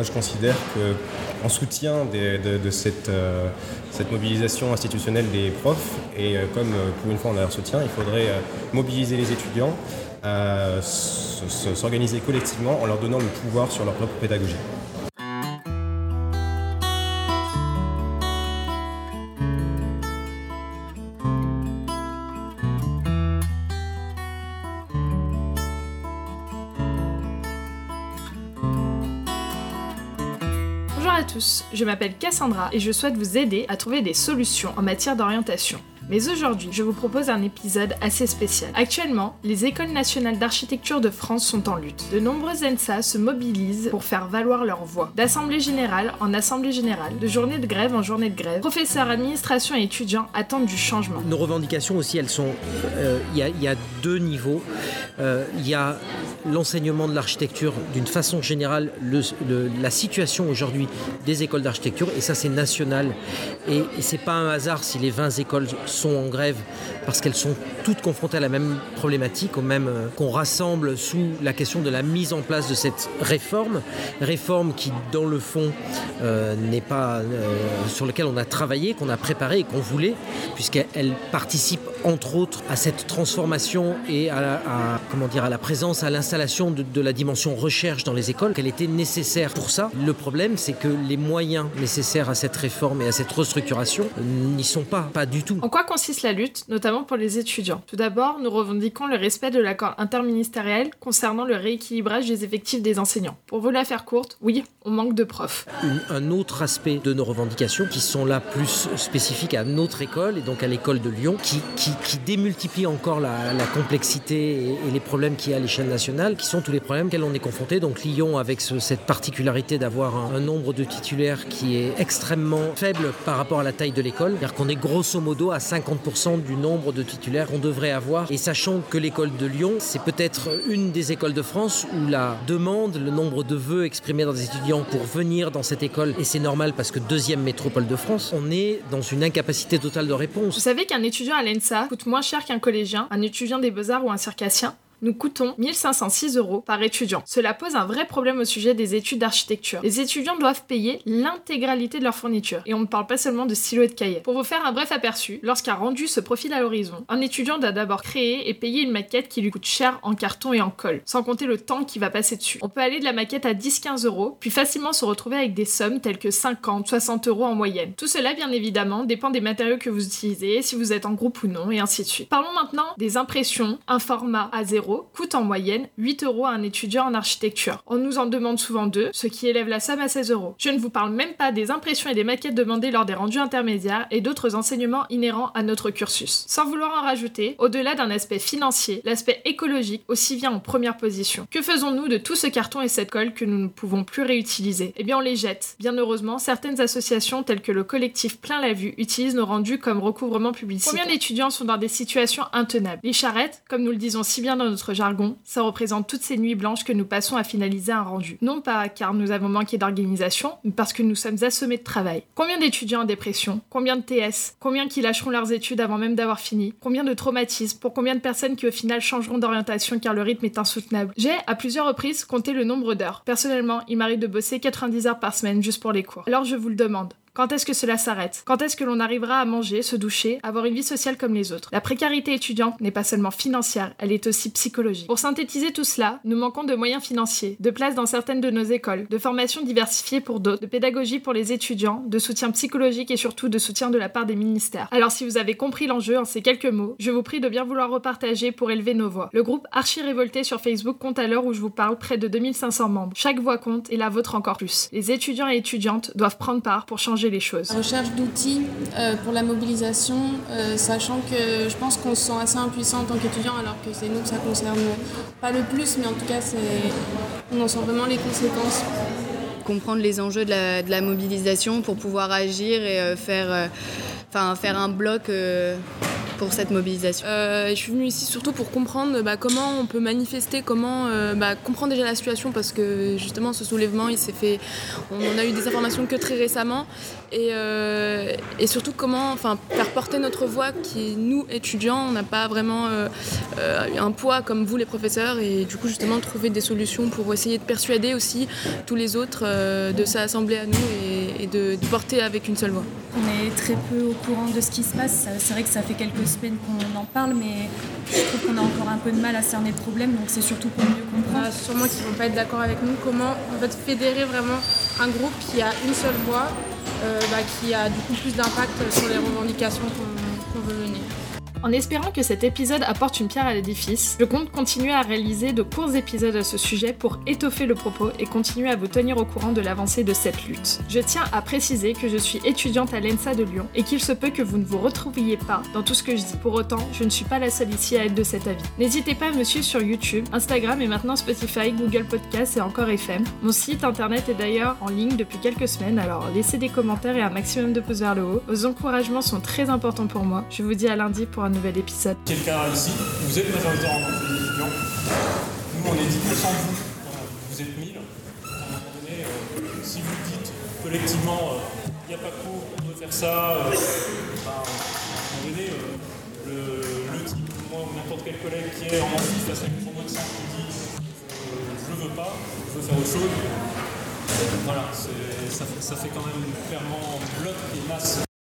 moi je considère qu'en soutien de, cette, cette, mobilisation institutionnelle des profs, et comme pour une fois on a leur soutien, il faudrait mobiliser les étudiants à s'organiser collectivement en leur donnant le pouvoir sur leur propre pédagogie. À tous, je m'appelle Cassandra et je souhaite vous aider à trouver des solutions en matière d'orientation. Mais aujourd'hui, je vous propose un épisode assez spécial. Actuellement, les écoles nationales d'architecture de France sont en lutte. De nombreuses ENSA se mobilisent pour faire valoir leur voix. D'assemblée générale en assemblée générale, de journée de grève en journée de grève, professeurs, administration et étudiants attendent du changement. Nos revendications aussi, elles sont... Euh, il y, a deux niveaux. Euh, il y a l'enseignement de l'architecture d'une façon générale, la situation aujourd'hui des écoles d'architecture, et ça c'est national. Et, et c'est pas un hasard si les 20 écoles sont en grève parce qu'elles sont toutes confrontées à la même problématique, au même euh, qu'on rassemble sous la question de la mise en place de cette réforme, réforme qui dans le fond euh, n'est pas euh, sur lequel on a travaillé, qu'on a préparé et qu'on voulait, puisqu'elle participe entre autres à cette transformation et à, comment dire à la présence, à l'installation de, de la dimension recherche dans les écoles, qu'elle était nécessaire pour ça. Le problème, c'est que les moyens nécessaires à cette réforme et à cette restructuration n'y sont pas, pas du tout. En quoi consiste la lutte, notamment pour les étudiants? Tout d'abord, nous revendiquons le respect de l'accord interministériel concernant le rééquilibrage des effectifs des enseignants. Pour vous la faire courte, oui, on manque de profs. un autre aspect de nos revendications, qui sont là plus spécifiques à notre école, et donc à l'école de Lyon, qui, qui, démultiplie encore la, complexité et, les problèmes qu'il y a à l'échelle nationale, qui sont tous les problèmes auxquels on est confronté. Donc Lyon, avec cette particularité d'avoir un, un, nombre de titulaires qui est extrêmement faible par rapport à la taille de l'école, c'est-à-dire qu'on est grosso modo à 50% du nombre de titulaires qu'on devrait avoir. Et sachant que l'école de Lyon, c'est peut-être une des écoles de France où la demande, le nombre de vœux exprimés dans des étudiants pour venir dans cette école, et c'est normal parce que deuxième métropole de France, on est dans une incapacité totale de réponse. Vous savez qu'un étudiant à l'ENSA coûte moins cher qu'un collégien, un étudiant des beaux-arts ou un circassien nous coûtons 1506 euros par étudiant. Cela pose un vrai problème au sujet des études d'architecture. Les étudiants doivent payer l'intégralité de leur fourniture, et on ne parle pas seulement de stylos et de cahiers. Pour vous faire un bref aperçu, lorsqu'un rendu se profile à l'horizon, un étudiant doit d'abord créer et payer une maquette qui lui coûte cher en carton et en colle, sans compter le temps qui va passer dessus. On peut aller de la maquette à 10-15 euros, puis facilement se retrouver avec des sommes telles que 50, 60 euros en moyenne. Tout cela, bien évidemment, dépend des matériaux que vous utilisez, si vous êtes en groupe ou non, et ainsi de suite. Parlons maintenant des impressions, un format à zéro coûte en moyenne 8 euros à un étudiant en architecture. On nous en demande souvent deux, ce qui élève la somme à 16 euros. Je ne vous parle même pas des impressions et des maquettes demandées lors des rendus intermédiaires et d'autres enseignements inhérents à notre cursus. Sans vouloir en rajouter, au-delà d'un aspect financier, l'aspect écologique aussi vient en première position. Que faisons-nous de tout ce carton et cette colle que nous ne pouvons plus réutiliser? Eh bien, on les jette. Bien heureusement, certaines associations telles que le collectif Plein la Vue utilisent nos rendus comme recouvrement publicitaire. Combien d'étudiants sont dans des situations intenables? Les charrettes, comme nous le disons si bien dans notre jargon, ça représente toutes ces nuits blanches que nous passons à finaliser un rendu. Non pas car nous avons manqué d'organisation, mais parce que nous sommes assommés de travail. Combien d'étudiants en dépression Combien de TS Combien qui lâcheront leurs études avant même d'avoir fini Combien de traumatismes Pour combien de personnes qui au final changeront d'orientation car le rythme est insoutenable J'ai à plusieurs reprises compté le nombre d'heures. Personnellement, il m'arrive de bosser 90 heures par semaine juste pour les cours. Alors je vous le demande, quand est-ce que cela s'arrête? Quand est-ce que l'on arrivera à manger, se doucher, avoir une vie sociale comme les autres? La précarité étudiante n'est pas seulement financière, elle est aussi psychologique. Pour synthétiser tout cela, nous manquons de moyens financiers, de places dans certaines de nos écoles, de formations diversifiées pour d'autres, de pédagogie pour les étudiants, de soutien psychologique et surtout de soutien de la part des ministères. Alors si vous avez compris l'enjeu en ces quelques mots, je vous prie de bien vouloir repartager pour élever nos voix. Le groupe Archi Révolté sur Facebook compte à l'heure où je vous parle près de 2500 membres. Chaque voix compte et la vôtre encore plus. Les étudiants et étudiantes doivent prendre part pour changer les choses. Recherche d'outils euh, pour la mobilisation, euh, sachant que je pense qu'on se sent assez impuissant en tant qu'étudiant, alors que c'est nous que ça concerne pas le plus, mais en tout cas, on en sent vraiment les conséquences comprendre les enjeux de la, mobilisation pour pouvoir agir et euh, faire, faire un bloc pour cette mobilisation euh, Je suis venue ici surtout pour comprendre bah, comment on peut manifester, comment euh, bah, comprendre déjà la situation parce que justement ce soulèvement il s'est fait, on a eu des informations que très récemment et, euh, et surtout comment enfin, faire porter notre voix qui nous étudiants on n'a pas vraiment un poids comme vous les professeurs et du coup justement trouver des solutions pour essayer de persuader aussi tous les autres de s'assembler à nous et, et de, de porter avec une seule voix. On est très peu au courant de ce qui se passe. C'est vrai que ça fait quelques qu'on en parle, mais je trouve qu'on a encore un peu de mal à cerner le problème, donc c'est surtout pour mieux comprendre. Sûrement qu'ils ne vont pas être d'accord avec nous. Comment en fait, fédérer vraiment un groupe qui a une seule voix, euh, bah, qui a du coup plus d'impact sur les revendications qu'on qu veut mener? En espérant que cet épisode apporte une pierre à l'édifice, je compte continuer à réaliser de courts épisodes à ce sujet pour étoffer le propos et continuer à vous tenir au courant de l'avancée de cette lutte. Je tiens à préciser que je suis étudiante à l'ENSA de Lyon et qu'il se peut que vous ne vous retrouviez pas dans tout ce que je dis. Pour autant, je ne suis pas la seule ici à être de cet avis. N'hésitez pas à me suivre sur YouTube, Instagram et maintenant Spotify, Google Podcasts et encore FM. Mon site internet est d'ailleurs en ligne depuis quelques semaines, alors laissez des commentaires et un maximum de pouces vers le haut. Vos encouragements sont très importants pour moi. Je vous dis à lundi pour un nouvel épisode. Quelqu'un ici, vous êtes majoritaire en étudiants. Nous, on est 10% de vous. Vous êtes 1000. À un moment donné, euh, si vous dites collectivement, il euh, n'y a pas cours, on doit faire ça, euh, ben, à un moment donné, le, type, moi ou n'importe quel collègue qui est en amphi face à une promo de 5 qui dit je veux pas, je veux faire autre chose, voilà, ça, ça fait quand même clairement bloc et masse.